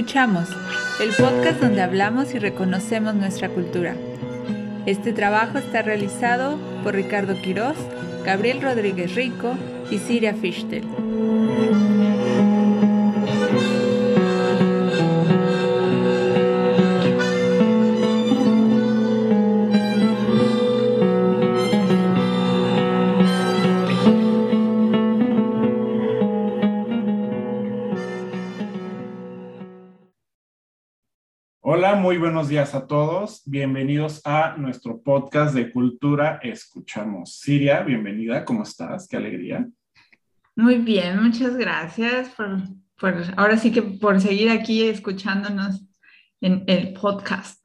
Escuchamos, el podcast donde hablamos y reconocemos nuestra cultura. Este trabajo está realizado por Ricardo Quiroz, Gabriel Rodríguez Rico y Siria Fichtel. Muy buenos días a todos. Bienvenidos a nuestro podcast de Cultura Escuchamos. Siria, bienvenida, ¿cómo estás? Qué alegría. Muy bien, muchas gracias por, por ahora sí que por seguir aquí escuchándonos en el podcast.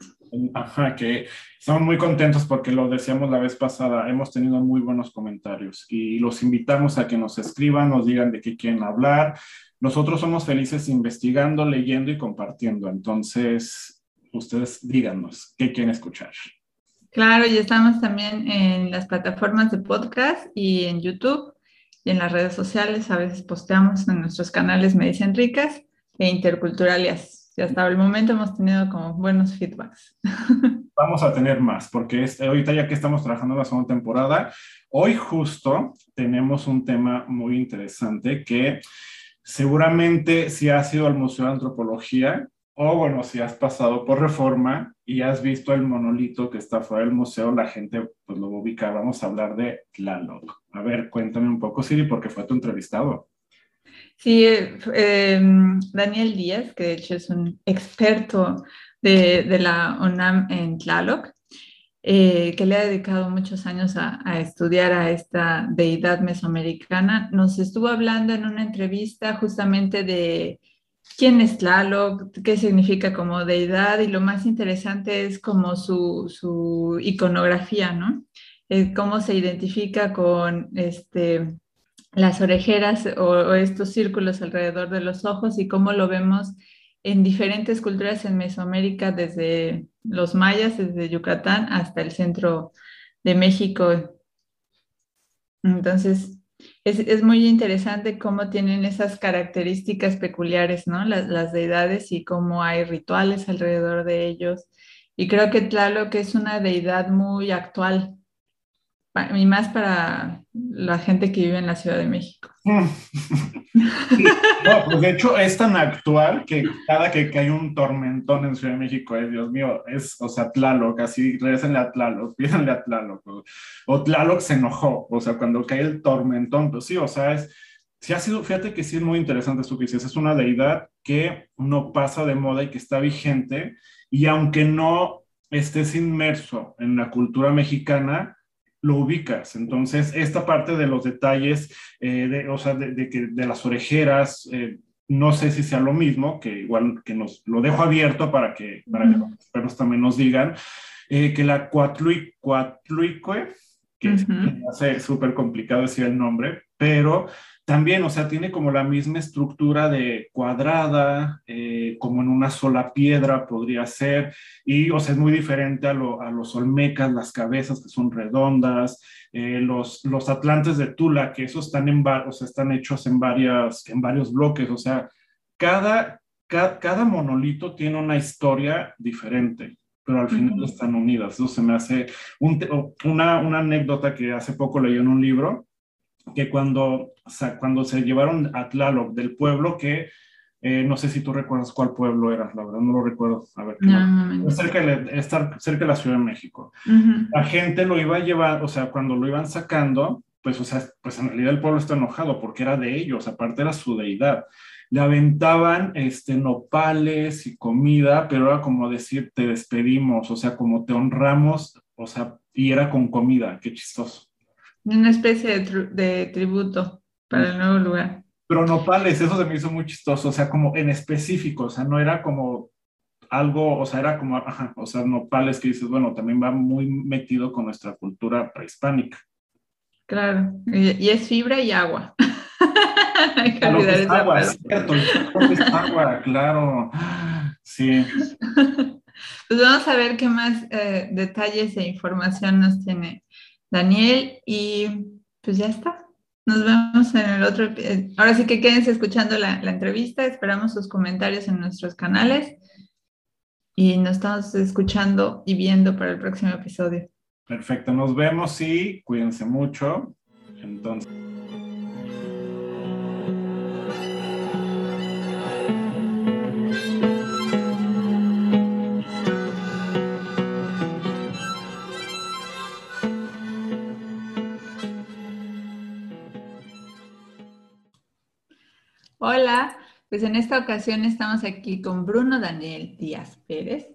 Ajá, que estamos muy contentos porque lo decíamos la vez pasada, hemos tenido muy buenos comentarios y los invitamos a que nos escriban, nos digan de qué quieren hablar. Nosotros somos felices investigando, leyendo y compartiendo. Entonces, ustedes díganos qué quieren escuchar. Claro, y estamos también en las plataformas de podcast y en YouTube y en las redes sociales. A veces posteamos en nuestros canales Medicen Ricas e Interculturalias. Y hasta el momento hemos tenido como buenos feedbacks. Vamos a tener más, porque este, ahorita ya que estamos trabajando en la segunda temporada, hoy justo tenemos un tema muy interesante que seguramente si ha sido al Museo de Antropología, o bueno, si has pasado por reforma y has visto el monolito que está fuera del museo, la gente pues lo ubica. Vamos a hablar de Tlaloc. A ver, cuéntame un poco, Siri, porque fue tu entrevistado. Sí, em, Daniel Díaz, que de hecho es un experto de, de la UNAM en Tlaloc, eh, que le ha dedicado muchos años a, estudiar a esta deidad mesoamericana, nos estuvo hablando en una entrevista justamente de quién es Tlaloc, qué significa como deidad y lo más interesante es como su, iconografía, ¿no? Eh, cómo se identifica con este, las orejeras o, estos círculos alrededor de los ojos y cómo lo vemos en diferentes culturas en Mesoamérica, desde los mayas, desde Yucatán hasta el centro de México. Entonces, es, muy interesante cómo tienen esas características peculiares, ¿no? Las, las, deidades y cómo hay rituales alrededor de ellos. Y creo que Tlaloc es una deidad muy actual, y más para la gente que vive en la Ciudad de México. no, pues de hecho es tan actual que cada que, hay un tormentón en Ciudad de México, es, Dios mío, es, o sea, Tlaloc, así, regresenle a Tlaloc, pídanle a Tlaloc, o, Tlaloc se enojó, o sea, cuando cae el tormentón, pues sí, o sea, es, sí ha sido, fíjate que sí es muy interesante esto que dices, es una deidad que no pasa de moda y que está vigente, y aunque no estés inmerso en la cultura mexicana, lo ubicas. Entonces, esta parte de los detalles, eh, de, o sea, de, que, de las orejeras, eh, no sé si sea lo mismo, que igual que nos lo dejo abierto para que, para que los expertos también nos digan, eh, que la cuatluicue, que uh hace súper complicado decir el nombre, pero también, o sea, tiene como la misma estructura de cuadrada, eh, como en una sola piedra podría ser, y, o sea, es muy diferente a, los olmecas, las cabezas que son redondas, eh, los, los atlantes de Tula, que esos están, en, o sea, están hechos en, varias, en varios bloques, o sea, cada, cada, monolito tiene una historia diferente pero al final están unidas. Eso se me hace una, una anécdota que hace poco leí en un libro, que cuando, cuando se llevaron a Tlaloc del pueblo que eh, no sé si tú recuerdas cuál pueblo era, la verdad no lo recuerdo. A ver, cerca de, estar cerca de la Ciudad de México. La gente lo iba a llevar, o sea, cuando lo iban sacando, pues, o sea, pues en realidad el pueblo está enojado porque era de ellos, aparte era su deidad. Le aventaban este, nopales y comida, pero era como decir, te despedimos, o sea, como te honramos, o sea, y era con comida, qué chistoso. Una especie de, tributo para el nuevo lugar. Pero nopales, eso se me hizo muy chistoso, o sea, como en específico, o sea, no era como algo, o sea, era como, ajá, o sea, nopales que dices, bueno, también va muy metido con nuestra cultura prehispánica. Claro, y, es fibra y agua. Hay que olvidar es agua, es cierto, es agua, claro. Sí. Pues vamos a ver qué más eh, detalles e información nos tiene Daniel, y pues ya está. Nos vemos en el otro. Ahora sí que quédense escuchando la, la entrevista. Esperamos sus comentarios en nuestros canales. Y nos estamos escuchando y viendo para el próximo episodio. Perfecto, nos vemos y cuídense mucho. Entonces. Pues en esta ocasión estamos aquí con Bruno Daniel Díaz Pérez.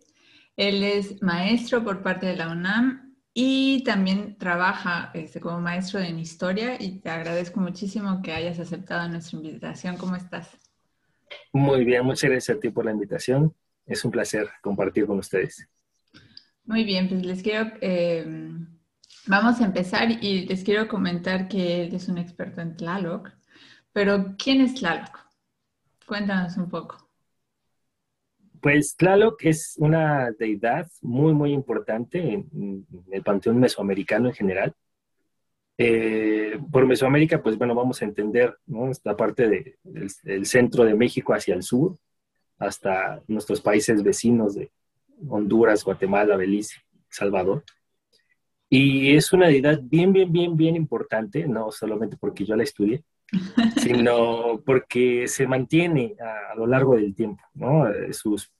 Él es maestro por parte de la UNAM y también trabaja este, como maestro en historia y te agradezco muchísimo que hayas aceptado nuestra invitación. ¿Cómo estás? Muy bien, muchas gracias a ti por la invitación. Es un placer compartir con ustedes. Muy bien, pues les quiero, eh, vamos a empezar y les quiero comentar que él es un experto en Tlaloc. Pero, ¿quién es Tlaloc? Cuéntanos un poco. Pues Tlaloc es una deidad muy, muy importante en, el panteón mesoamericano en general. Eh, por Mesoamérica, pues bueno, vamos a entender esta parte del, centro de México hacia el sur, hasta nuestros países vecinos de Honduras, Guatemala, Belice, Salvador. Y es una deidad bien, bien, bien, bien importante, no solamente porque yo la estudié, sino porque se mantiene a, lo largo del tiempo, ¿no? Eh, sus,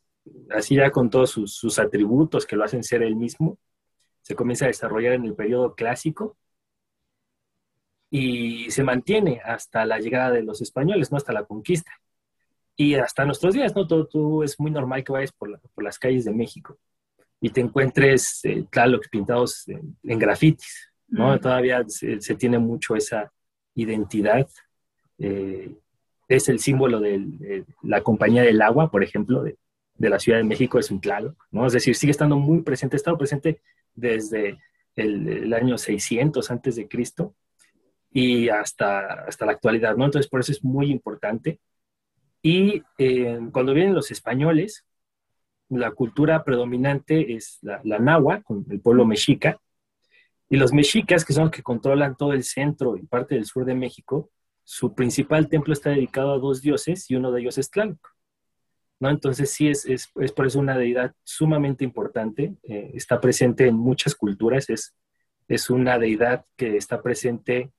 así ya con todos sus, atributos que lo hacen ser él mismo, se comienza a desarrollar en el periodo clásico y se mantiene hasta la llegada de los españoles, ¿no? Hasta la conquista. Y hasta nuestros días, ¿no? Todo, tú es muy normal que vayas por, las calles de México y te encuentres, eh, claro, pintados en, grafitis, ¿no? Todavía se, tiene mucho esa, identidad. Eh, es el símbolo de la compañía del agua, por ejemplo, de, la Ciudad de México, es un claro, ¿no? Es decir, sigue estando muy presente, ha estado presente desde el, año 600 antes de Cristo y hasta, hasta la actualidad, ¿no? Entonces, por eso es muy importante. Y eh, cuando vienen los españoles, la cultura predominante es la, la nahua, con el pueblo mexica, y los mexicas, que son los que controlan todo el centro y parte del sur de México, su principal templo está dedicado a dos dioses y uno de ellos es Tlaloc. ¿no? Entonces sí es, es, es, por eso una deidad sumamente importante, eh, está presente en muchas culturas, es, es una deidad que está presente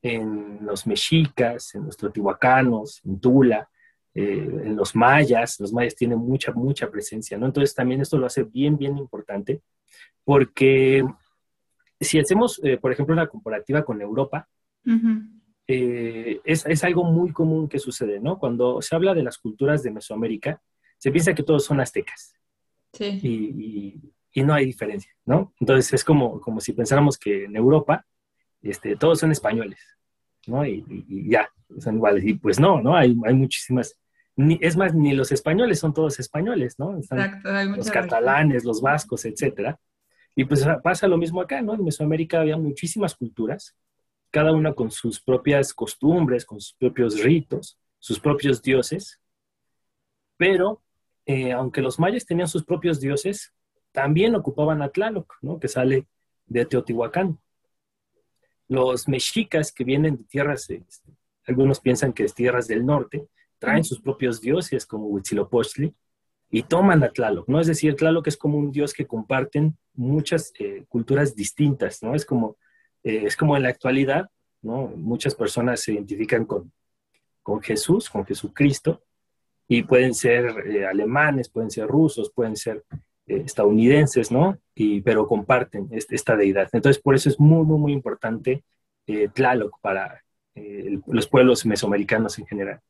en los mexicas, en los teotihuacanos, en Tula, eh, en los mayas, los mayas tienen mucha, mucha presencia, ¿no? Entonces también esto lo hace bien, bien importante, porque si hacemos, eh, por ejemplo, una comparativa con Europa, eh, es, algo muy común que sucede, ¿no? Cuando se habla de las culturas de Mesoamérica, se piensa que todos son aztecas. Sí. Y, no hay diferencia, ¿no? Entonces es como, como si pensáramos que en Europa este, todos son españoles, ¿no? Y, ya, son iguales. Y pues no, ¿no? Hay, hay muchísimas... es más, ni los españoles son todos españoles, ¿no? Exacto, hay los catalanes, los vascos, etcétera. Y pues pasa lo mismo acá, ¿no? En Mesoamérica había muchísimas culturas, cada una con sus propias costumbres, con sus propios ritos, sus propios dioses, pero eh, aunque los mayas tenían sus propios dioses, también ocupaban a Tlaloc, ¿no? Que sale de Teotihuacán. Los mexicas que vienen de tierras, este, algunos piensan que es tierras del norte, traen sus propios dioses como Huitzilopochtli, y toman a Tlaloc, ¿no? Es decir, Tlaloc es como un dios que comparten muchas eh, culturas distintas, ¿no? Es como, eh, es como en la actualidad, ¿no? Muchas personas se identifican con, con Jesús, con Jesucristo, y pueden ser eh, alemanes, pueden ser rusos, pueden ser estadounidenses, ¿no? Y, pero comparten esta deidad. Entonces, por eso es muy, muy, muy importante Tlaloc para los pueblos mesoamericanos en general.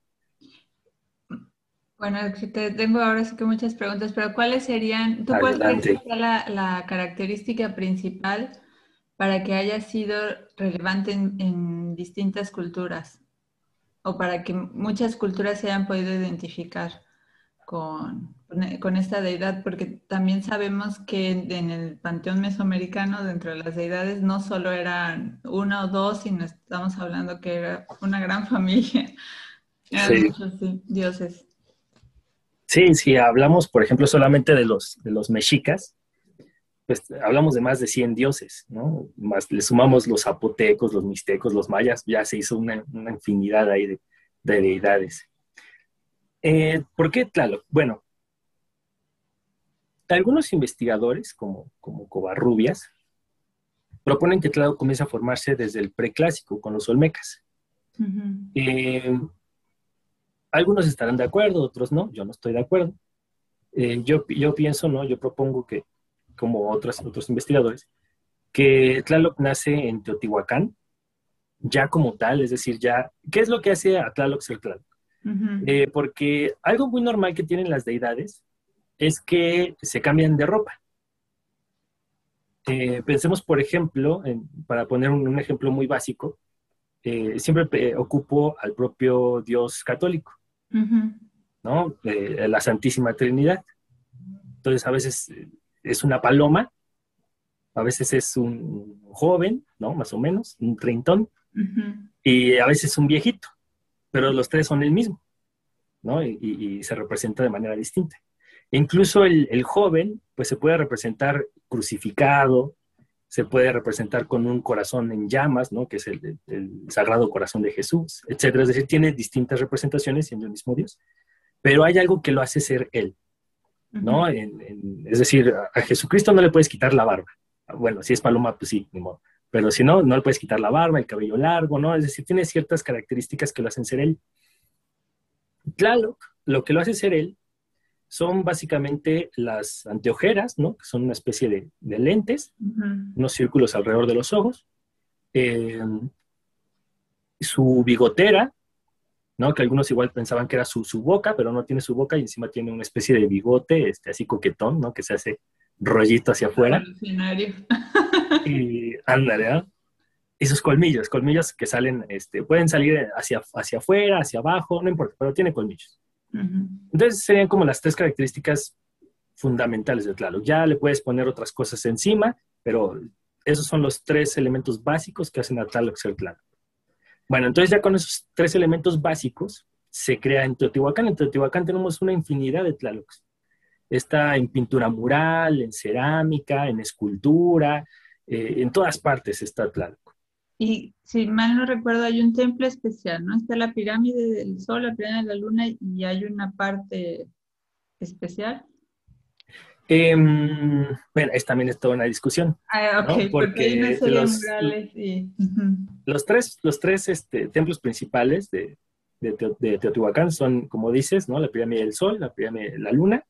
Bueno, te tengo ahora sí que muchas preguntas, pero ¿cuáles serían, tú cuál crees la, la, característica principal para que haya sido relevante en, distintas culturas? O para que muchas culturas se hayan podido identificar con, con esta deidad, porque también sabemos que en el panteón mesoamericano, dentro de las deidades, no solo eran uno o dos, sino estamos hablando que era una gran familia. Eran muchos dioses. Sí, si hablamos, por ejemplo, solamente de los, de los mexicas, pues hablamos de más de 100 dioses, ¿no? Más le sumamos los zapotecos, los mixtecos, los mayas, ya se hizo una, infinidad ahí de, deidades. Eh, ¿Por qué Tlaloc? Bueno, algunos investigadores, como, como Covarrubias, proponen que Tlaloc comienza a formarse desde el preclásico con los olmecas. Eh, algunos estarán de acuerdo, otros no, yo no estoy de acuerdo. Eh, yo, yo pienso, ¿no? Yo propongo que como otros, otros investigadores, que Tlaloc nace en Teotihuacán, ya como tal, es decir, ya, ¿qué es lo que hace a Tlaloc ser Tlaloc? Eh, porque algo muy normal que tienen las deidades es que se cambian de ropa. Eh, pensemos, por ejemplo, para poner un, ejemplo muy básico, eh, siempre ocupo al propio Dios católico, ¿no? la Santísima Trinidad. Entonces, a veces es una paloma, a veces es un joven, ¿no? Más o menos, un treintón, y a veces un viejito, pero los tres son el mismo, ¿no? Y, se representa de manera distinta. E incluso el, joven, pues se puede representar crucificado, se puede representar con un corazón en llamas, ¿no? Que es el, sagrado corazón de Jesús, etcétera. Es decir, tiene distintas representaciones siendo el mismo Dios, pero hay algo que lo hace ser él. ¿no? es decir, a Jesucristo no le puedes quitar la barba. Bueno, si es paloma, pues sí, Pero si no, no le puedes quitar la barba, el cabello largo, ¿no? Es decir, tiene ciertas características que lo hacen ser él. Tlaloc, lo que lo hace ser él, son básicamente las anteojeras, ¿no? Que son una especie de, lentes, unos círculos alrededor de los ojos. Eh, su bigotera, ¿no? Que algunos igual pensaban que era su, boca, pero no tiene su boca y encima tiene una especie de bigote, este, así coquetón, ¿no? Que se hace rollito hacia afuera. y ándale, Y sus colmillos, colmillos que salen, este, pueden salir hacia, hacia afuera, hacia abajo, no importa, pero tiene colmillos. Entonces serían como las tres características fundamentales de Tlaloc. Ya le puedes poner otras cosas encima, pero esos son los tres elementos básicos que hacen a Tlaloc ser Tlaloc. Bueno, entonces ya con esos tres elementos básicos se crea en Teotihuacán. En Teotihuacán tenemos una infinidad de Tlalocs. Está en pintura mural, en cerámica, en escultura, eh, en todas partes está Tlaloc. Y si mal no recuerdo, hay un templo especial, ¿no? Está la pirámide del Sol, la pirámide de la Luna y hay una parte especial. Em, bueno, es también es toda una discusión. Ah, porque, los, los, tres, los tres este, templos principales de, Teotihuacán son, como dices, ¿no? la pirámide del Sol, la pirámide de la Luna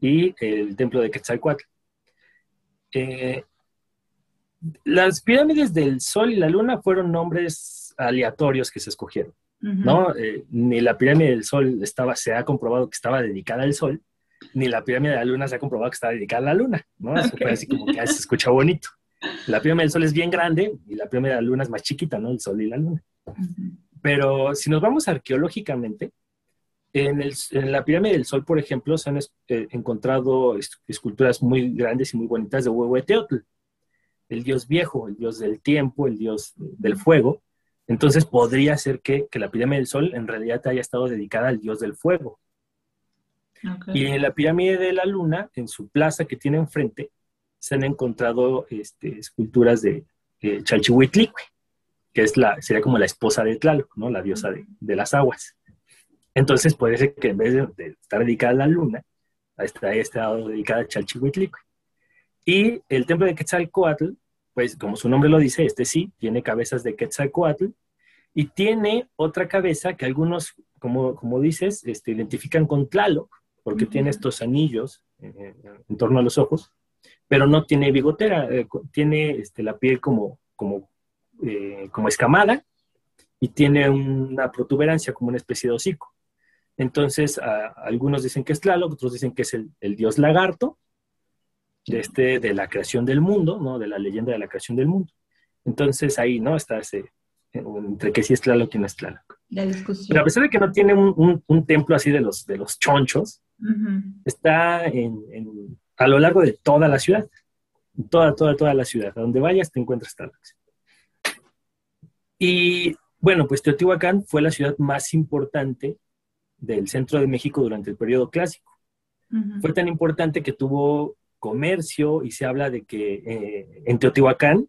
y el templo de Quetzalcoatl. Eh, las pirámides del Sol y la Luna fueron nombres aleatorios que se escogieron. ¿no? Eh, ni la pirámide del Sol estaba, se ha comprobado que estaba dedicada al Sol, ni la pirámide de la luna se ha comprobado que está dedicada a la luna, ¿no? Eso fue así como que se escucha bonito. La pirámide del sol es bien grande y la pirámide de la luna es más chiquita, ¿no? El sol y la luna. Pero si nos vamos arqueológicamente, en, la pirámide del sol, por ejemplo, se han eh, encontrado esculturas muy grandes y muy bonitas de Huehueteotl, el dios viejo, el dios del tiempo, el dios del fuego. Entonces podría ser que, que la pirámide del sol en realidad haya estado dedicada al dios del fuego, y en la pirámide de la luna, en su plaza que tiene enfrente, se han encontrado este, esculturas de eh, Chalchihuitlicue, que es la, sería como la esposa de Tlaloc, ¿no? la diosa de, las aguas. Entonces puede ser que en vez de, estar dedicada a la luna, haya estado dedicada a Chalchihuitlicue. Y el templo de Quetzalcoatl, pues como su nombre lo dice, este sí, tiene cabezas de Quetzalcoatl y tiene otra cabeza que algunos, como, como dices, este, identifican con Tlaloc, porque tiene estos anillos en torno a los ojos, pero no tiene bigotera, eh, tiene este, la piel como, como, eh, como escamada y tiene una protuberancia como una especie de hocico. Entonces, algunos dicen que es Tlaloc, otros dicen que es el, dios lagarto de, este, de la creación del mundo, ¿no? de la leyenda de la creación del mundo. Entonces, ahí ¿no? está ese, entre que sí es Tlaloc y no es Tlaloc. Pero a pesar de que no tiene un, un, templo así de los, de los chonchos, Está en, a lo largo de toda la ciudad. Toda, toda, toda la ciudad. A donde vayas te encuentras Starbucks. Y bueno, pues Teotihuacán fue la ciudad más importante del centro de México durante el periodo clásico. Fue tan importante que tuvo comercio y se habla de que eh, en Teotihuacán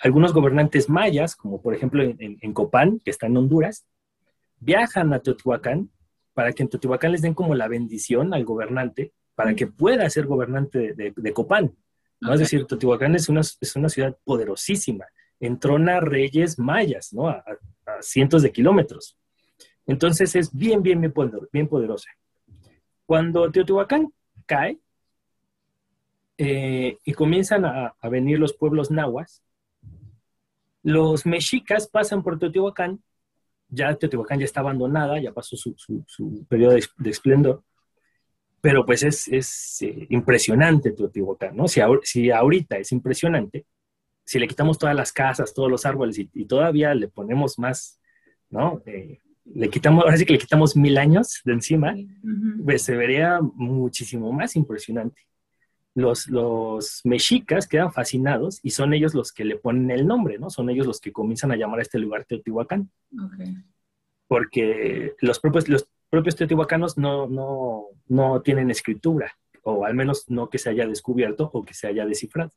algunos gobernantes mayas, como por ejemplo en, Copán, que está en Honduras, viajan a Teotihuacán para que en Teotihuacán les den como la bendición al gobernante para que pueda ser gobernante de, Copán. ¿no? Es decir, Teotihuacán es una, es una ciudad poderosísima, entrona reyes mayas, ¿no? A, cientos de kilómetros. Entonces es bien, bien, bien, bien poderosa. Cuando Teotihuacán cae eh, y comienzan a, a venir los pueblos nahuas, los mexicas pasan por Teotihuacán, ya Teotihuacán ya está abandonada, ya pasó su, periodo de, esplendor, pero pues es, eh, impresionante Teotihuacán, ¿no? Si, si, ahorita es impresionante, si le quitamos todas las casas, todos los árboles y, todavía le ponemos más, ¿no? Eh, le quitamos, ahora sí que le quitamos mil años de encima, pues se vería muchísimo más impresionante los, mexicas quedan fascinados y son ellos los que le ponen el nombre, ¿no? Son ellos los que comienzan a llamar a este lugar Teotihuacán. Porque los propios, los propios teotihuacanos no, no, no tienen escritura, o al menos no que se haya descubierto o que se haya descifrado.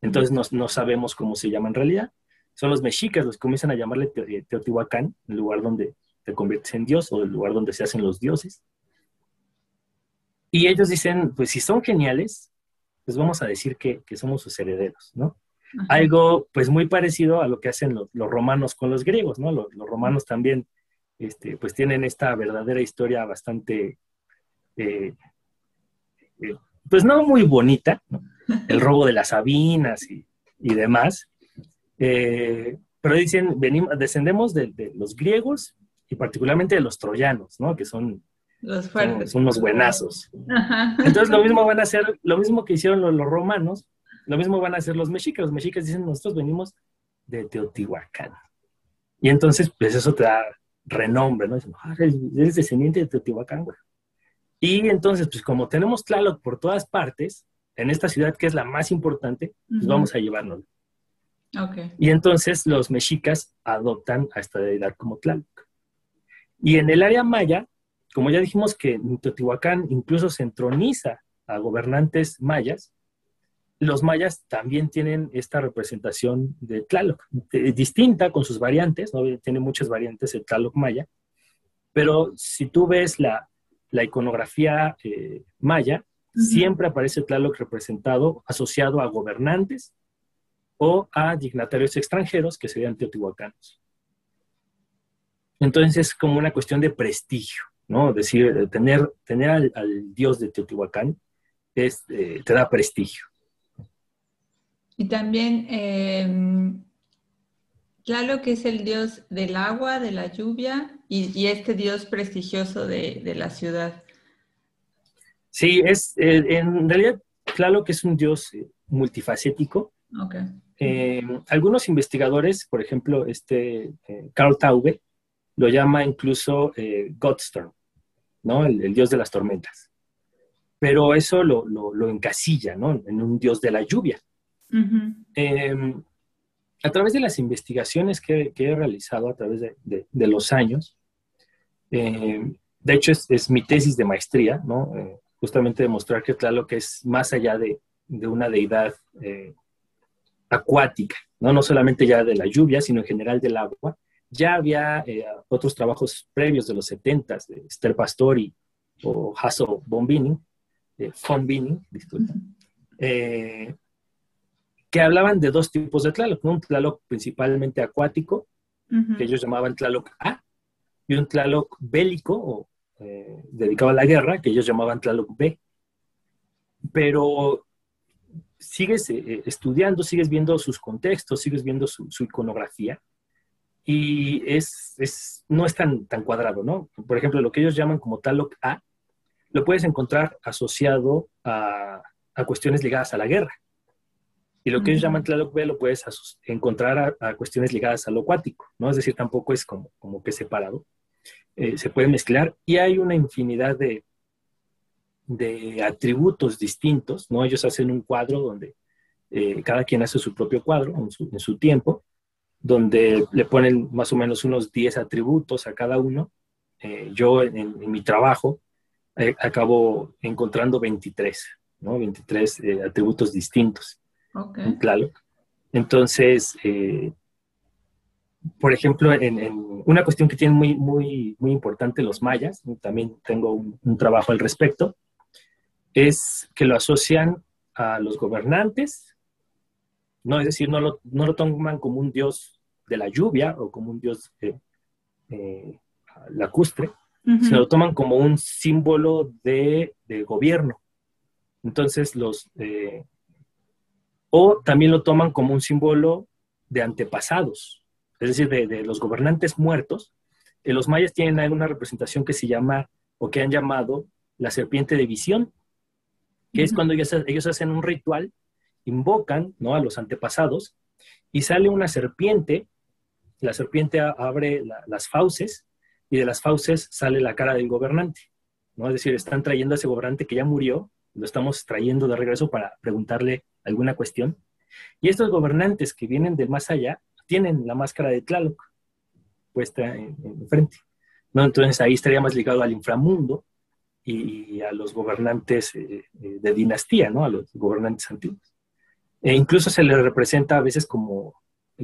Entonces no, no sabemos cómo se llama en realidad. Son los mexicas los que comienzan a llamarle Teotihuacán, el lugar donde te conviertes en Dios o el lugar donde se hacen los dioses. Y ellos dicen, pues si son geniales, pues vamos a decir que, somos sus herederos, ¿no? Algo pues muy parecido a lo que hacen los, romanos con los griegos, ¿no? Los, romanos también este, pues tienen esta verdadera historia bastante, eh, eh, pues no muy bonita, ¿no? el robo de las Sabinas y, demás, eh, pero dicen, venimos, descendemos de, de, los griegos y particularmente de los troyanos, ¿no? Que son los fuertes. Son, unos buenazos. Entonces lo mismo van a hacer, lo mismo que hicieron los, romanos, lo mismo van a hacer los mexicas. Los mexicas dicen, nosotros venimos de Teotihuacán. Y entonces, pues eso te da renombre, ¿no? Dicen, ah, eres descendiente de Teotihuacán, güey. Y entonces, pues como tenemos Tlaloc por todas partes, en esta ciudad que es la más importante, pues vamos a llevarnos. Okay. Y entonces los mexicas adoptan a esta deidad como Tlaloc. Y en el área maya, como ya dijimos que en Teotihuacán incluso se entroniza a gobernantes mayas, los mayas también tienen esta representación de Tlaloc, distinta con sus variantes, ¿no? tiene muchas variantes el Tlaloc maya, pero si tú ves la, iconografía eh, maya, siempre aparece Tlaloc representado, asociado a gobernantes o a dignatarios extranjeros que serían teotihuacanos. Entonces es como una cuestión de prestigio. ¿No? Decir, tener, tener al, dios de Teotihuacán es, eh, te da prestigio. Y también, eh, claro que es el dios del agua, de la lluvia y, este dios prestigioso de, la ciudad. Sí, es, eh, en realidad, claro que es un dios eh, multifacético. algunos investigadores, por ejemplo, este Carl Taube, lo llama incluso Godstorm, ¿no? El, dios de las tormentas. Pero eso lo, lo, encasilla, ¿no? En un dios de la lluvia. Em, a través de las investigaciones que, he realizado a través de, los años, em, de hecho es, mi tesis de maestría, ¿no? Eh, justamente demostrar que Tlaloc es más allá de, una deidad eh, acuática, ¿no? no solamente ya de la lluvia, sino en general del agua, ya había eh, otros trabajos previos de los 70 de Esther Pastori o Hasso Bombini, eh, Bombini, disculpa, eh, que hablaban de dos tipos de Tlaloc, un Tlaloc principalmente acuático, que ellos llamaban Tlaloc A, y un Tlaloc bélico, o, eh, dedicado a la guerra, que ellos llamaban Tlaloc B. Pero sigues estudiando, sigues viendo sus contextos, sigues viendo su iconografía, y es, es, no es tan, tan cuadrado, ¿no? Por ejemplo, lo que ellos llaman como Taloc A, lo puedes encontrar asociado a, a cuestiones ligadas a la guerra. Y lo que ellos llaman Tlaloc B lo puedes encontrar a, cuestiones ligadas a lo acuático, ¿no? Es decir, tampoco es como, como que separado. Eh, se puede mezclar y hay una infinidad de, de atributos distintos, ¿no? Ellos hacen un cuadro donde eh, cada quien hace su propio cuadro en su, en su tiempo donde le ponen más o menos unos 10 atributos a cada uno. Eh, yo en, mi trabajo eh, acabo encontrando 23. ¿no? 23 eh, atributos distintos Ok. en Tlaloc. Entonces, por ejemplo, en, en una cuestión que tienen muy, muy, muy importante los mayas, también tengo un, un trabajo al respecto, es que lo asocian a los gobernantes, ¿no? Es decir, no lo, no lo toman como un dios de la lluvia o como un dios eh, eh, lacustre, Ujú. se lo toman como un símbolo de, de gobierno. Entonces, los. eh, o también lo toman como un símbolo de antepasados, es decir, de, de los gobernantes muertos. Los mayas tienen alguna representación que se llama, o que han llamado, la serpiente de visión, que es cuando ellos, ellos hacen un ritual, invocan ¿no? a los antepasados, y sale una serpiente, la serpiente abre la- las fauces, y de las fauces sale la cara del gobernante. ¿no? Es decir, están trayendo a ese gobernante que ya murió, lo estamos trayendo de regreso para preguntarle alguna cuestión. Y estos gobernantes que vienen de más allá tienen la máscara de Tlaloc puesta en, en frente. ¿no? Entonces ahí estaría más ligado al inframundo y, y a los gobernantes eh, eh, de dinastía, ¿no? a los gobernantes antiguos. E incluso se le representa a veces como,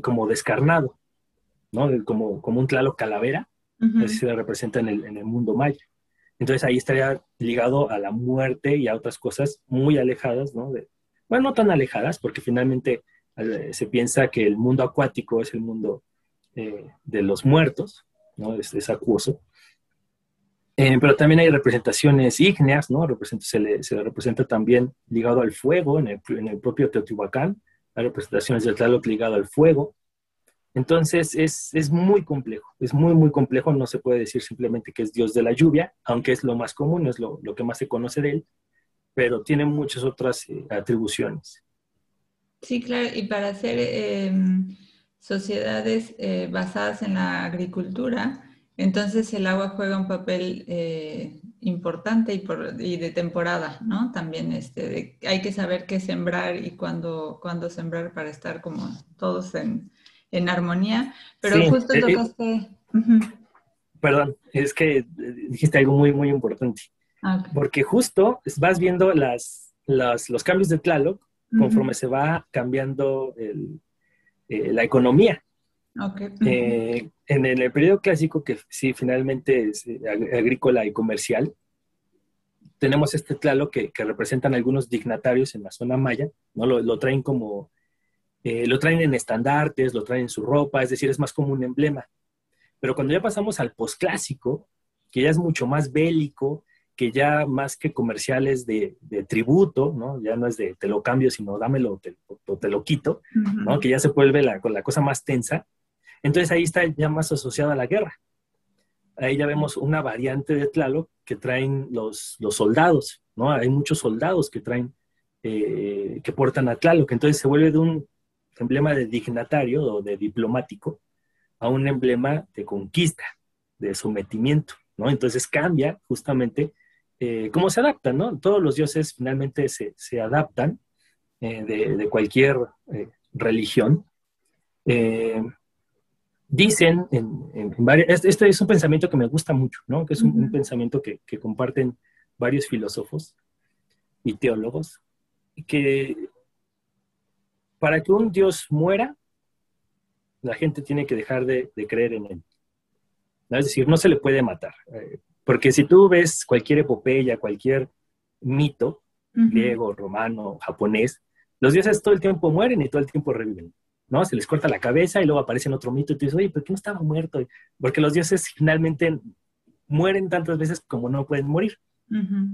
como descarnado, ¿no? como, como un Tlaloc calavera, Ujú. así se le representa en el, en el mundo maya. Entonces ahí estaría ligado a la muerte y a otras cosas muy alejadas, ¿no? De, bueno, no tan alejadas, porque finalmente eh, se piensa que el mundo acuático es el mundo eh, de los muertos, ¿no? Es, es acuoso. Eh, pero también hay representaciones ígneas, ¿no? Se, le, se le representa también ligado al fuego en el, en el propio Teotihuacán. Hay representaciones del Tlaloc ligado al fuego. Entonces es, es muy complejo, es muy, muy complejo. No se puede decir simplemente que es Dios de la lluvia, aunque es lo más común, es lo, lo que más se conoce de él, pero tiene muchas otras eh, atribuciones. Sí, claro, y para hacer em, sociedades eh, basadas en la agricultura, entonces el agua juega un papel eh, importante y, por- y de temporada, ¿no? También este, de- hay que saber qué sembrar y cuándo, cuándo sembrar para estar como todos en, en armonía. Pero Sí, justo eh, eh, tocaste... Ujú. Perdón, es que eh, dijiste algo muy, muy importante, Ah, porque justo vas viendo las, las- los cambios de Tlaloc conforme se va cambiando el- eh, la economía. Ujú. Ok, ujú. Eh, en el, periodo clásico, que sí, finalmente es eh, ag- agrícola y comercial, tenemos este Tlaloc que, que representan algunos dignatarios en la zona maya, ¿no? Lo, lo traen como, eh, lo traen en estandartes, lo traen en su ropa, es decir, es más como un emblema. Pero cuando ya pasamos al posclásico, que ya es mucho más bélico, que ya más que comerciales de, de tributo, ¿no? Ya no es de te lo cambio, sino dámelo o te, lo quito. ¿no? Que ya se vuelve la, con la cosa más tensa. Entonces ahí está ya más asociada a la guerra. Ahí ya vemos una variante de Tlaloc que traen los, soldados, ¿no? Hay muchos soldados que traen, eh, que portan a Tlaloc. Entonces se vuelve de un emblema de dignatario o de diplomático a un emblema de conquista, de sometimiento, ¿no? Entonces cambia justamente eh, cómo se adaptan, ¿no? Todos los dioses finalmente se, adaptan eh, de, cualquier religión. Dicen en, en varias, este, este es un pensamiento que me gusta mucho, ¿no? Que es un, pensamiento que, que comparten varios filósofos y teólogos, que para que un Dios muera, la gente tiene que dejar de, de creer en él. ¿no? Es decir, no se le puede matar. eh, porque si tú ves cualquier epopeya, cualquier mito, griego, romano, japonés, los dioses todo el tiempo mueren y todo el tiempo reviven, ¿no? Se les corta la cabeza y luego aparece en otro mito y tú dices, oye, ¿por qué no estaba muerto? Porque los dioses finalmente mueren tantas veces como no pueden morir. Ujú.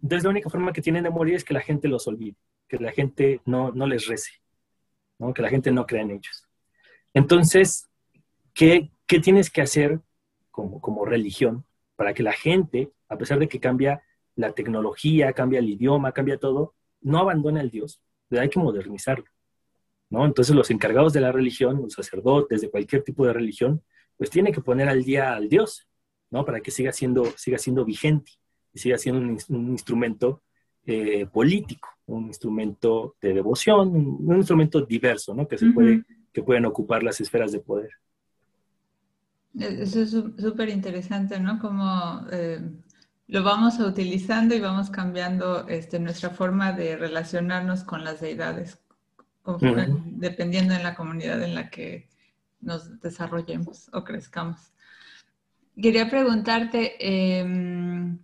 Entonces la única forma que tienen de morir es que la gente los olvide, que la gente no, no les rece, ¿no? que la gente no crea en ellos. Entonces, ¿qué, qué tienes que hacer como, como religión para que la gente, a pesar de que cambia la tecnología, cambia el idioma, cambia todo, no abandone al Dios? Hay que modernizarlo. ¿No? Entonces los encargados de la religión, los sacerdotes de cualquier tipo de religión, pues tienen que poner al día al Dios, ¿no? Para que siga siendo, siga siendo vigente y siga siendo un, ins- un instrumento eh, político, un instrumento de devoción, un, un instrumento diverso, ¿no? Que se puede, que pueden ocupar las esferas de poder. E-, Eso es sú- súper interesante, ¿no? Como eh, lo vamos utilizando y vamos cambiando este, nuestra forma de relacionarnos con las deidades, dependiendo en la comunidad en la que nos desarrollemos o crezcamos. Quería preguntarte, em,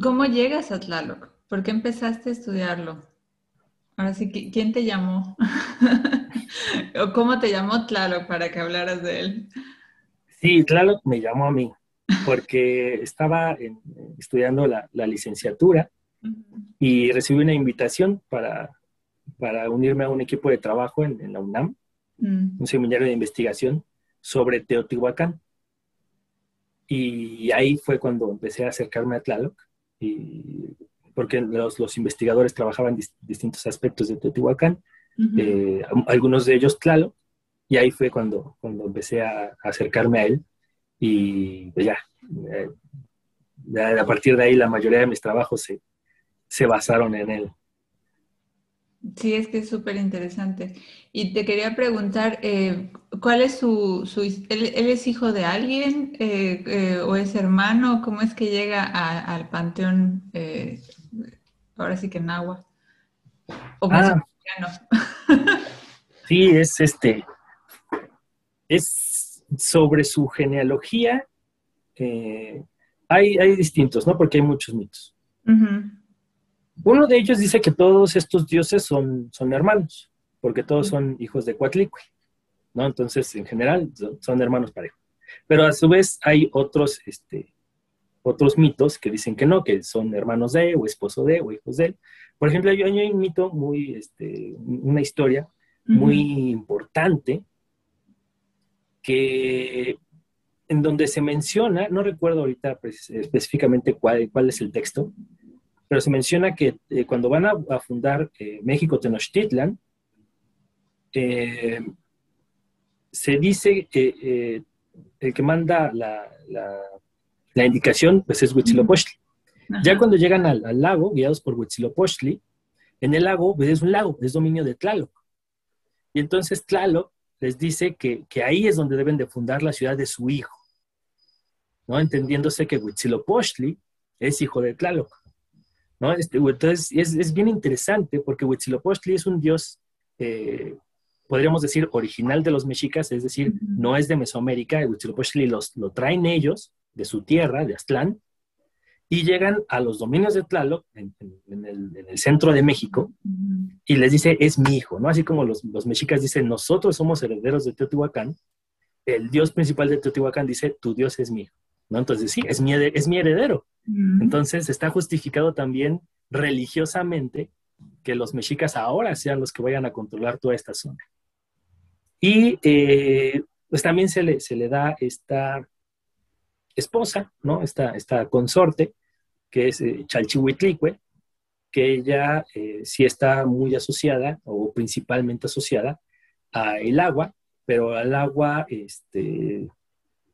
¿cómo llegas a Tlaloc? ¿Por qué empezaste a estudiarlo? Ahora sí, ¿quién te llamó? ¿O cómo te llamó Tlaloc para que hablaras de él? Sí, Tlaloc me llamó a mí porque estaba estudiando la, licenciatura y recibí una invitación para, para, unirme a un equipo de trabajo en, la UNAM, mm. un seminario de investigación sobre Teotihuacán. Y ahí fue cuando empecé a acercarme a Tlaloc, y, porque los, los investigadores trabajaban distintos aspectos de Teotihuacán, eh, algunos de ellos Tlaloc, y ahí fue cuando, cuando empecé a, acercarme a él. Y pues ya, eh, a partir de ahí la mayoría de mis trabajos se, se basaron en él. Sí, es que es súper interesante. Y te quería preguntar, eh, ¿cuál es su, su él, es hijo de alguien eh, eh, o es hermano? ¿Cómo es que llega al panteón, ahora sí que en agua? ¿O ah, sí, es este, es sobre su genealogía, hay, hay distintos, ¿no? Porque hay muchos mitos. Uno de ellos dice que todos estos dioses son, son hermanos, porque todos son hijos de Coatlicue, ¿no? Entonces, en general, son hermanos parejos. Pero a su vez hay otros, este, otros mitos que dicen que no, que son hermanos de, o esposo de, o hijos de él. Por ejemplo, hay, un mito muy, este, una historia muy importante que en donde se menciona, no recuerdo ahorita pues, específicamente cuál, cuál es el texto, pero se menciona que eh, cuando van a, fundar eh, México Tenochtitlan, eh, se dice que el que manda la, indicación pues es Huitzilopochtli. Ya cuando llegan al, lago, guiados por Huitzilopochtli, en el lago pues, es un lago, es dominio de Tlaloc. Y entonces Tlaloc les dice que, que, ahí es donde deben de fundar la ciudad de su hijo, ¿no? Entendiéndose que Huitzilopochtli es hijo de Tlaloc. ¿No? Este, entonces, es, es, bien interesante porque Huitzilopochtli es un dios, eh, podríamos decir, original de los mexicas, es decir, no es de Mesoamérica, Huitzilopochtli los, lo traen ellos de su tierra, de Aztlán, y llegan a los dominios de Tlaloc, en, el, centro de México, y les dice, es mi hijo, ¿no? Así como los, los mexicas dicen, nosotros somos herederos de Teotihuacán, el dios principal de Teotihuacán dice, tu dios es mi hijo. ¿No? Entonces, sí, es mi, es mi heredero. Entonces, está justificado también religiosamente que los mexicas ahora sean los que vayan a controlar toda esta zona. Y eh, pues también se le, se le, da esta esposa, ¿no? Esta, esta consorte, que es eh, Chalchihuitlicue, que ella eh, sí está muy asociada o principalmente asociada al agua, pero al agua este,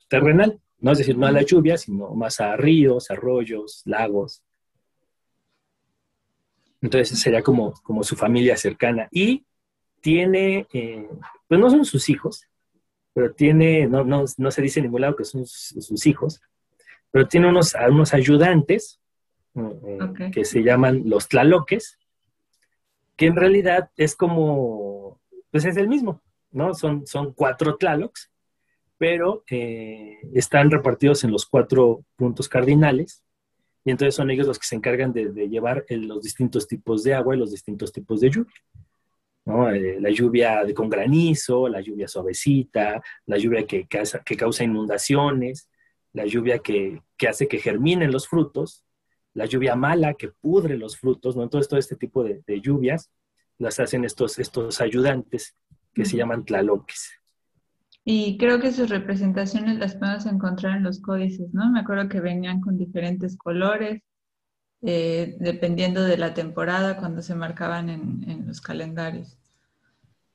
terrenal. No es decir, no a la lluvia, sino más a ríos, arroyos, lagos. Entonces sería como, como su familia cercana. Y tiene, eh, pues no son sus hijos, pero tiene, no, no, no, se dice en ningún lado que son sus, hijos, pero tiene unos, unos ayudantes eh, que se llaman los tlaloques, que en realidad es como, pues es el mismo, ¿no? Son, son cuatro tlalocs pero eh, están repartidos en los cuatro puntos cardinales y entonces son ellos los que se encargan de, llevar los distintos tipos de agua y los distintos tipos de lluvia. Eh, la lluvia de, con granizo, la lluvia suavecita, la lluvia que, causa, que causa inundaciones, la lluvia que, hace que germinen los frutos, la lluvia mala que pudre los frutos, ¿no? Entonces todo este tipo de, lluvias las hacen estos, estos ayudantes que se llaman tlaloques. Y creo que sus representaciones las podemos encontrar en los códices, ¿no? Me acuerdo que venían con diferentes colores, eh, dependiendo de la temporada, cuando se marcaban en, los calendarios.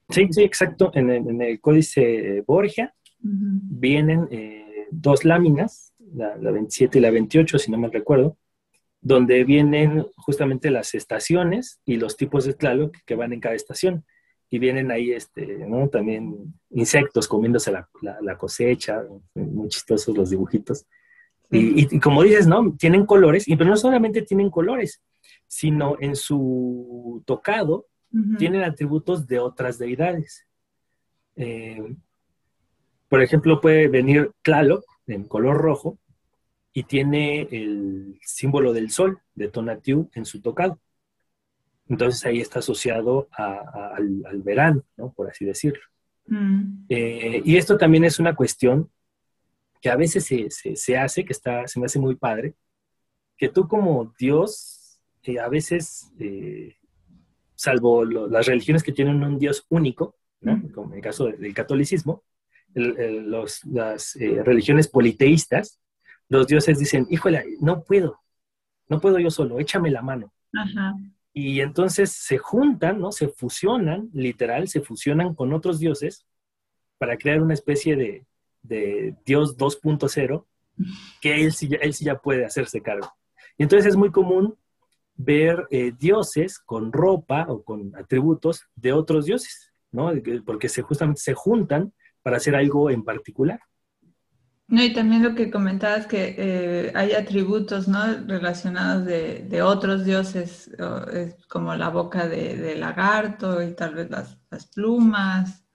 Sí, sí, exacto. En el, códice Borgia vienen eh, dos láminas, la, la, 27 y la 28, si no me recuerdo, donde vienen justamente las estaciones y los tipos de Tlaloc que van en cada estación y vienen ahí este, ¿no? también insectos comiéndose la, la, cosecha, muy chistosos los dibujitos. Y, como dices, ¿no? Tienen colores, y pero no solamente tienen colores, sino en su tocado tienen atributos de otras deidades. Eh, por ejemplo, puede venir Tlaloc en color rojo y tiene el símbolo del sol de Tonatiuh en su tocado. Entonces ahí está asociado al, verano, ¿no? por así decirlo. Mm. Eh, y esto también es una cuestión que a veces se, hace, que está, se me hace muy padre, que tú como Dios, eh, a veces, eh, salvo las religiones que tienen un Dios único, mm. como en el caso del catolicismo, las religiones politeístas, los dioses dicen, híjole, no puedo, no puedo yo solo, échame la mano. Ajá. Y entonces se juntan, ¿no? Se fusionan, literal, se fusionan con otros dioses para crear una especie de, Dios 2.0 que él sí, él sí ya puede hacerse cargo. Y entonces es muy común ver eh, dioses con ropa o con atributos de otros dioses, ¿no? Porque se, justamente se juntan para hacer algo en particular. No, y también lo que comentabas que eh, hay atributos ¿no? relacionados de, otros dioses, como la boca de, lagarto y tal vez las, plumas,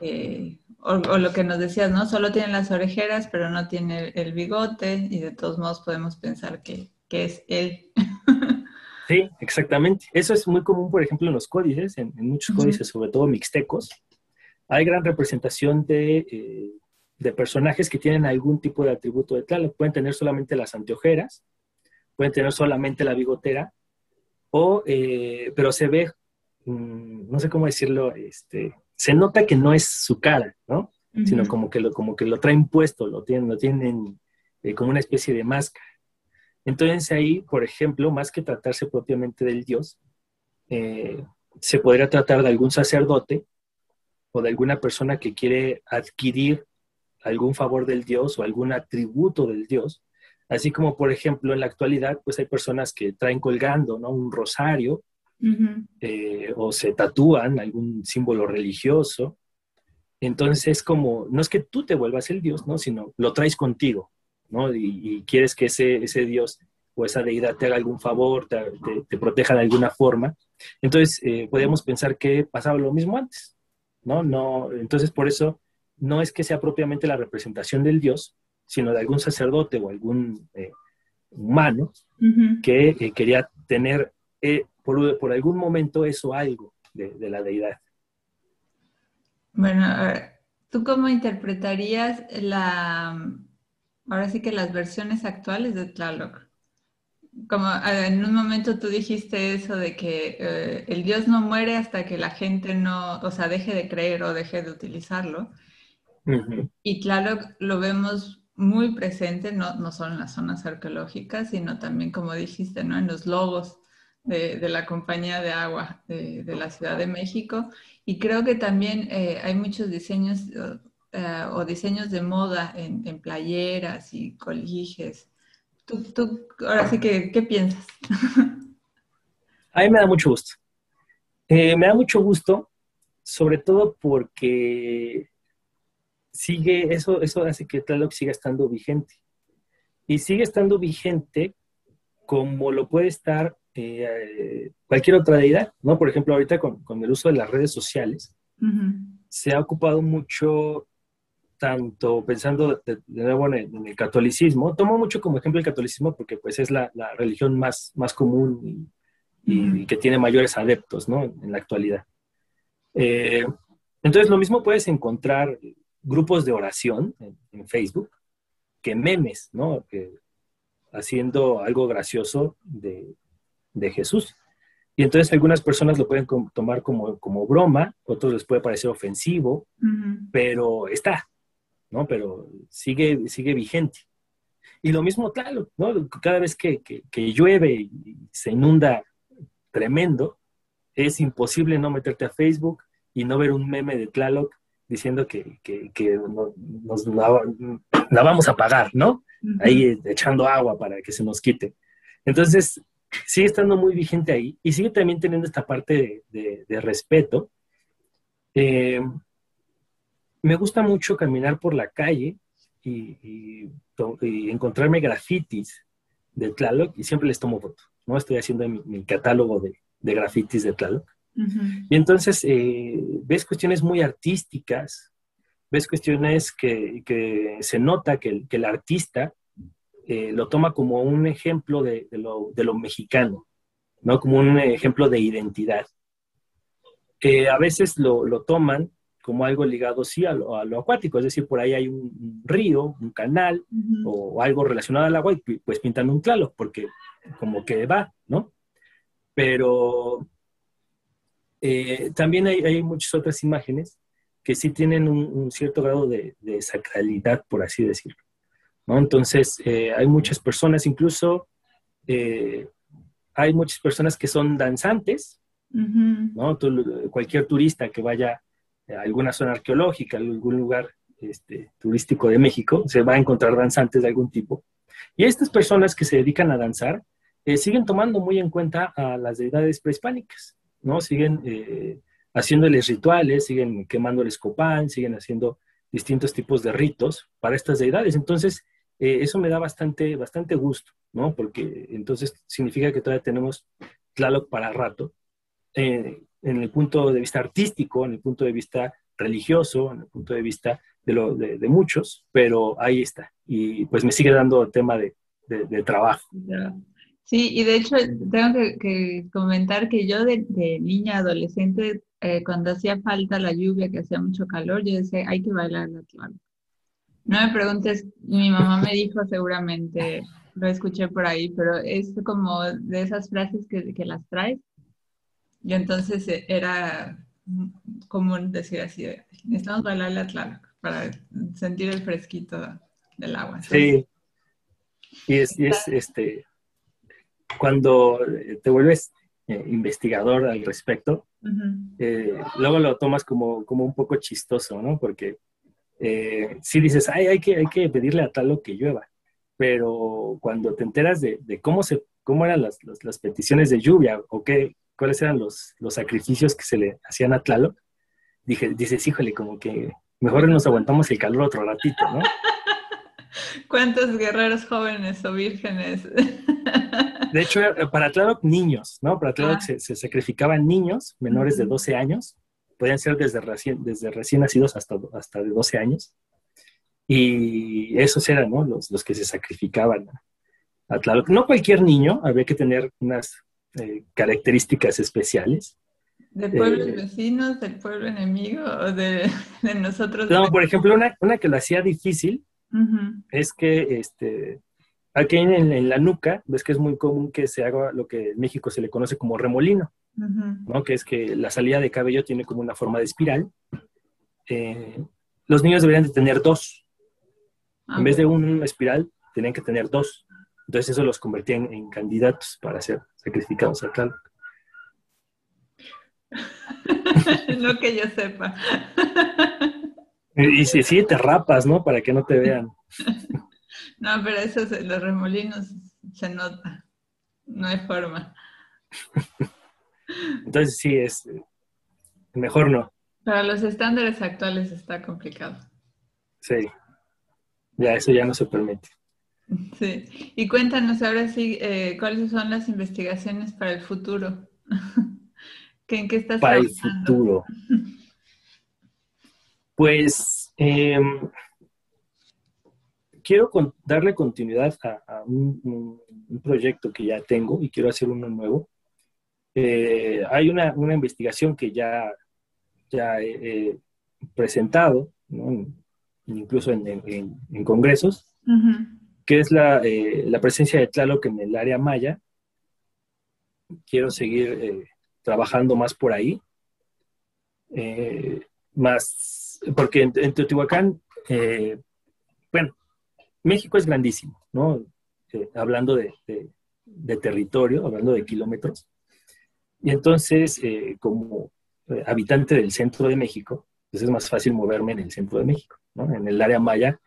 eh, o, lo que nos decías, ¿no? Solo tiene las orejeras, pero no tiene el, bigote, y de todos modos podemos pensar que, es él. Sí, exactamente. Eso es muy común, por ejemplo, en los códices, en, muchos códices, sobre todo mixtecos. Hay gran representación de eh, de personajes que tienen algún tipo de atributo de tal. Pueden tener solamente las anteojeras, pueden tener solamente la bigotera, o, eh, pero se ve, mm, no sé cómo decirlo, este, se nota que no es su cara, ¿no? Sino como que, lo, como que lo traen puesto, lo tienen, lo tienen eh, como una especie de máscara. Entonces ahí, por ejemplo, más que tratarse propiamente del dios, eh, se podría tratar de algún sacerdote o de alguna persona que quiere adquirir algún favor del Dios o algún atributo del Dios. Así como, por ejemplo, en la actualidad, pues hay personas que traen colgando ¿no? un rosario eh, o se tatúan algún símbolo religioso. Entonces es como, no es que tú te vuelvas el Dios, ¿no? sino lo traes contigo, ¿no? Y, quieres que ese, ese Dios o esa deidad te haga algún favor, te, proteja de alguna forma. Entonces, eh, podríamos pensar que pasaba lo mismo antes, ¿no? no entonces, por eso no es que sea propiamente la representación del Dios, sino de algún sacerdote o algún eh, humano que eh, quería tener eh, por, algún momento eso algo de, la deidad. Bueno, ¿tú cómo interpretarías la, ahora sí que las versiones actuales de Tlaloc? Como en un momento tú dijiste eso de que el Dios no muere hasta que la gente no, o sea, deje de creer o deje de utilizarlo. Y claro, lo vemos muy presente, no, no solo en las zonas arqueológicas, sino también, como dijiste, ¿no? en los logos de, de la compañía de agua de, de, la Ciudad de México. Y creo que también eh, hay muchos diseños eh, o diseños de moda en, en, playeras y colijes. ¿Tú, tú ahora sí que, ¿qué piensas? A mí me da mucho gusto. Eh, me da mucho gusto, sobre todo porque sigue, eso, eso hace que Tlaloc siga estando vigente. Y sigue estando vigente como lo puede estar eh, cualquier otra deidad, ¿no? Por ejemplo, ahorita con, el uso de las redes sociales, se ha ocupado mucho, tanto pensando de, nuevo en el, catolicismo, tomo mucho como ejemplo el catolicismo porque pues es la, religión más, más común y, que tiene mayores adeptos, ¿no? En la actualidad. Eh, entonces, lo mismo puedes encontrar grupos de oración en, Facebook que memes, ¿no? Que, haciendo algo gracioso de, Jesús. Y entonces algunas personas lo pueden tomar como, como broma, otros les puede parecer ofensivo, pero está, ¿no? Pero sigue, sigue vigente. Y lo mismo claro, ¿no? Cada vez que, que, llueve y se inunda tremendo, es imposible no meterte a Facebook y no ver un meme de Tlaloc diciendo que, nos la, vamos a pagar, ¿no? Ahí echando agua para que se nos quite. Entonces, sigue estando muy vigente ahí y sigue también teniendo esta parte de, respeto. Eh, me gusta mucho caminar por la calle y, encontrarme grafitis de Tlaloc y siempre les tomo fotos, ¿no? Estoy haciendo mi, catálogo de, de, grafitis de Tlaloc. Y entonces eh, ves cuestiones muy artísticas, ves cuestiones que, que se nota que el, que el artista eh, lo toma como un ejemplo de, de, lo, de, lo, mexicano, ¿no? Como un ejemplo de identidad. Que a veces lo, lo toman como algo ligado sí a lo, a lo, acuático, es decir, por ahí hay un, río, un canal o algo relacionado al agua y pues pintan un clalo, porque como que va, ¿no? Pero eh, también hay, hay, muchas otras imágenes que sí tienen un, cierto grado de, de, sacralidad, por así decirlo. ¿no? Entonces, eh, hay muchas personas, incluso eh, hay muchas personas que son danzantes, ¿no? cualquier turista que vaya a alguna zona arqueológica, a algún lugar este, turístico de México, se va a encontrar danzantes de algún tipo. Y estas personas que se dedican a danzar siguen tomando muy en cuenta a las deidades prehispánicas, ¿no? Siguen eh, haciéndoles rituales, siguen quemándoles copán, siguen haciendo distintos tipos de ritos para estas deidades. Entonces, eh, eso me da bastante, bastante gusto, ¿no? Porque entonces significa que todavía tenemos Tlaloc para rato en el punto de vista artístico, en el punto de vista religioso, en el punto de vista de, muchos, pero ahí está. Y pues me sigue dando el tema de, de trabajo. Sí, y de hecho tengo que, comentar que yo de, niña, adolescente, eh, cuando hacía falta la lluvia, que hacía mucho calor, yo decía, hay que bailar la No me preguntes, mi mamá me dijo seguramente, lo escuché por ahí, pero es como de esas frases que, que las traes y entonces eh, era común decir así, necesitamos bailar la Tlaloc para sentir el fresquito del agua. Sí. Y es, este, cuando te vuelves eh, investigador al respecto, eh, luego lo tomas como, como un poco chistoso, ¿no? Porque si dices, Ay, hay, que, hay que pedirle a Tlaloc que llueva, pero cuando te enteras de, cómo, se, cómo eran las, las, peticiones de lluvia o qué, cuáles eran los, los sacrificios que se le hacían a Tlaloc, dije, dices, híjole, como que mejor nos aguantamos el calor otro ratito, ¿no? ¿Cuántos guerreros jóvenes o vírgenes? De hecho, eh, para Tlaloc, niños, ¿no? Para Tlaloc ah. se, sacrificaban niños menores de 12 años, podían ser desde recién, desde recién nacidos hasta, hasta de 12 años. Y esos eran, ¿no? Los, los que se sacrificaban a Tlaloc. No cualquier niño, había que tener unas eh, características especiales. ¿De pueblos eh, vecinos, del pueblo enemigo o de, nosotros? No, por ejemplo, una, una, que lo hacía difícil es que este, aquí en, la nuca, ves que es muy común que se haga lo que en México se le conoce como remolino, ¿no? que es que la salida de cabello tiene como una forma de espiral. Eh, los niños deberían de tener dos. en vez de un espiral, tenían que tener dos. Entonces eso los convertía en, candidatos para ser sacrificados al Tlaloc. no que yo sepa. y si sí, te rapas, ¿no? Para que no te vean. no, pero eso, los remolinos se nota. No hay forma. Entonces sí, es mejor no. Para los estándares actuales está complicado. Sí, ya eso ya no se permite. Sí, y cuéntanos ahora sí, eh, ¿cuáles son las investigaciones para el futuro? ¿En qué estás Para el futuro. Pues em, quiero darle continuidad a, un, proyecto que ya tengo y quiero hacer uno nuevo. Eh, hay una, investigación que ya, ya he, presentado, incluso en, congresos, que es eh, la, presencia de Tlaloc en el área maya. Quiero seguir eh, trabajando más por ahí. Eh, más, porque en, Teotihuacán, bueno, México es grandísimo, ¿no? hablando de, territorio, hablando de kilómetros. Y entonces, como habitante del centro de México, pues es más fácil moverme en el centro de México, ¿no? En el área maya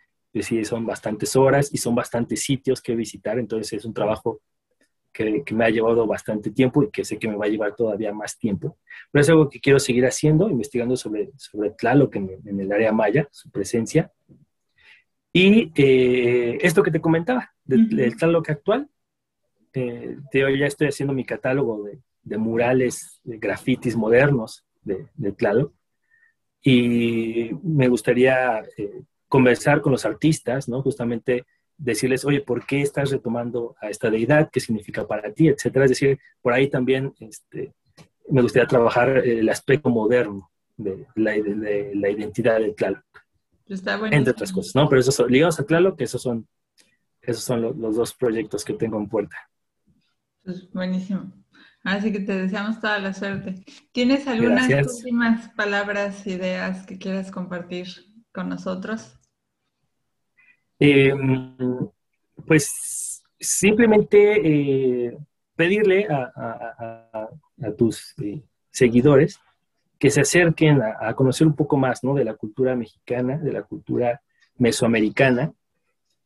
sí, son bastantes horas y son bastantes sitios que visitar, entonces es un trabajo que, me ha llevado bastante tiempo y que sé que me va a llevar todavía más tiempo. Pero es algo que quiero seguir haciendo, investigando sobre, sobre Tlaloc en el área maya, su presencia. Y eh, esto que te comentaba, del Tlaloc actual, eh, ya estoy haciendo mi catálogo de, de murales, de grafitis modernos de, de Tlaloc, y me gustaría eh, conversar con los artistas, ¿no? Justamente decirles, oye, ¿por qué estás retomando a esta deidad? ¿Qué significa para ti? Etcétera. Es decir, por ahí también este, me gustaría trabajar el aspecto moderno de la, de, la identidad de Tlaloc. Entre otras cosas, ¿no? Pero esos ligados a Tlaloc, esos son, esos son los, dos proyectos que tengo en puerta. Pues buenísimo. Así que te deseamos toda la suerte. ¿Tienes algunas últimas palabras, ideas que quieras compartir con nosotros? Em, pues simplemente eh, pedirle a, tus eh, seguidores que se acerquen a, conocer un poco más ¿no? de la cultura mexicana, de la cultura mesoamericana,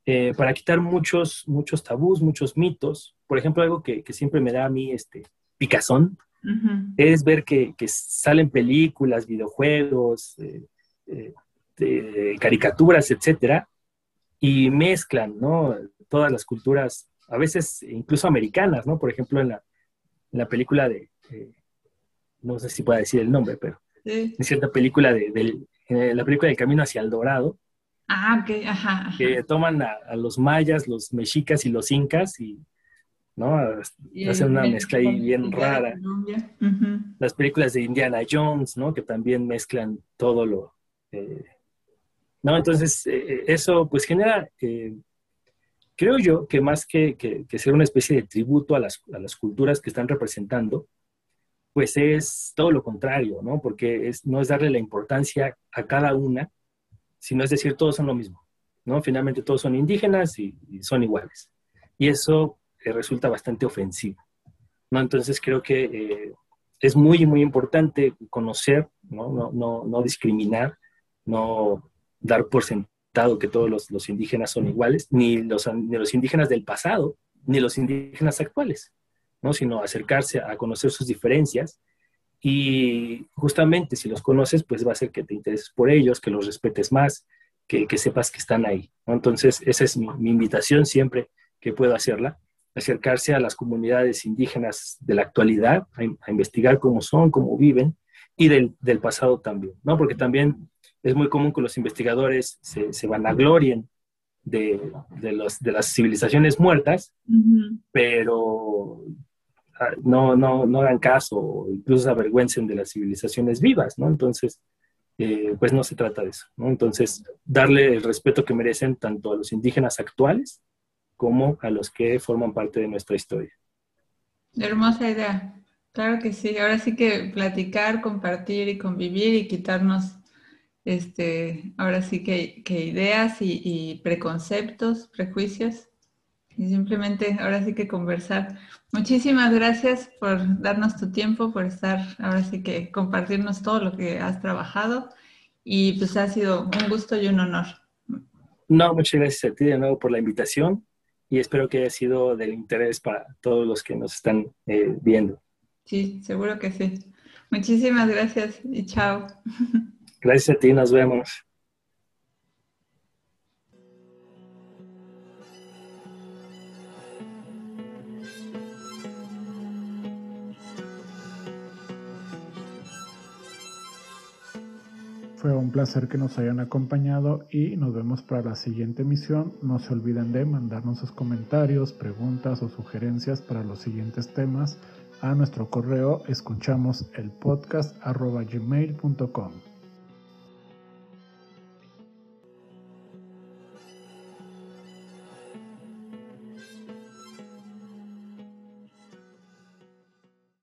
eh, para quitar muchos, muchos tabús, muchos mitos. Por ejemplo, algo que, siempre me da a mí este picazón es ver que, salen películas, videojuegos, caricaturas, etcétera, y mezclan, ¿no? Todas las culturas, a veces incluso americanas, ¿no? Por ejemplo, en la, en la película de, eh, no sé si pueda decir el nombre, pero en cierta película de, la película del Camino hacia el Dorado, ah, ok, ajá, que toman a, los mayas, los mexicas y los incas y, ¿no? Hacen una mezcla ahí bien rara. Las películas de Indiana Jones, ¿no? Que también mezclan todo lo... Eh, ¿no? Entonces, eh, eh, eso pues genera, eh, creo yo, que más que, ser una especie de tributo a las, culturas que están representando, pues es todo lo contrario, ¿no? Porque es, no es darle la importancia a cada una, sino es decir, todos son lo mismo, ¿no? Finalmente todos son indígenas y, son iguales. Y eso resulta bastante ofensivo, ¿no? Entonces creo que es muy, muy importante conocer, ¿no? No, no, no discriminar, no dar por sentado que todos los, indígenas son iguales, ni los, los indígenas del pasado, ni los indígenas actuales, ¿no? sino acercarse a conocer sus diferencias y justamente si los conoces, pues va a ser que te intereses por ellos, que los respetes más, que, sepas que están ahí. Entonces, esa es mi, invitación siempre que puedo hacerla, acercarse a las comunidades indígenas de la actualidad, a, investigar cómo son, cómo viven, y del, del, pasado también, ¿no? Porque también es muy común que los investigadores se, se vanaglorien de, de, los, de las civilizaciones muertas, pero no, no, no hagan caso, incluso se avergüencen de las civilizaciones vivas, ¿no? Entonces, eh, pues no se trata de eso, ¿no? Entonces, darle el respeto que merecen tanto a los indígenas actuales como a los que forman parte de nuestra historia. Hermosa idea. Claro que sí. Ahora sí que platicar, compartir y convivir y quitarnos este, ahora sí que, ideas y, preconceptos, prejuicios, y simplemente ahora sí que conversar. Muchísimas gracias por darnos tu tiempo, por estar, ahora sí que compartirnos todo lo que has trabajado, y pues ha sido un gusto y un honor. No, muchas gracias a ti de nuevo por la invitación y espero que haya sido del interés para todos los que nos están eh, viendo. Sí, seguro que sí. Muchísimas gracias y chao. Gracias a ti, nos vemos. Fue un placer que nos hayan acompañado y nos vemos para la siguiente emisión. No se olviden de mandarnos sus comentarios, preguntas o sugerencias para los siguientes temas a nuestro correo escuchamos el podcast gmail.com.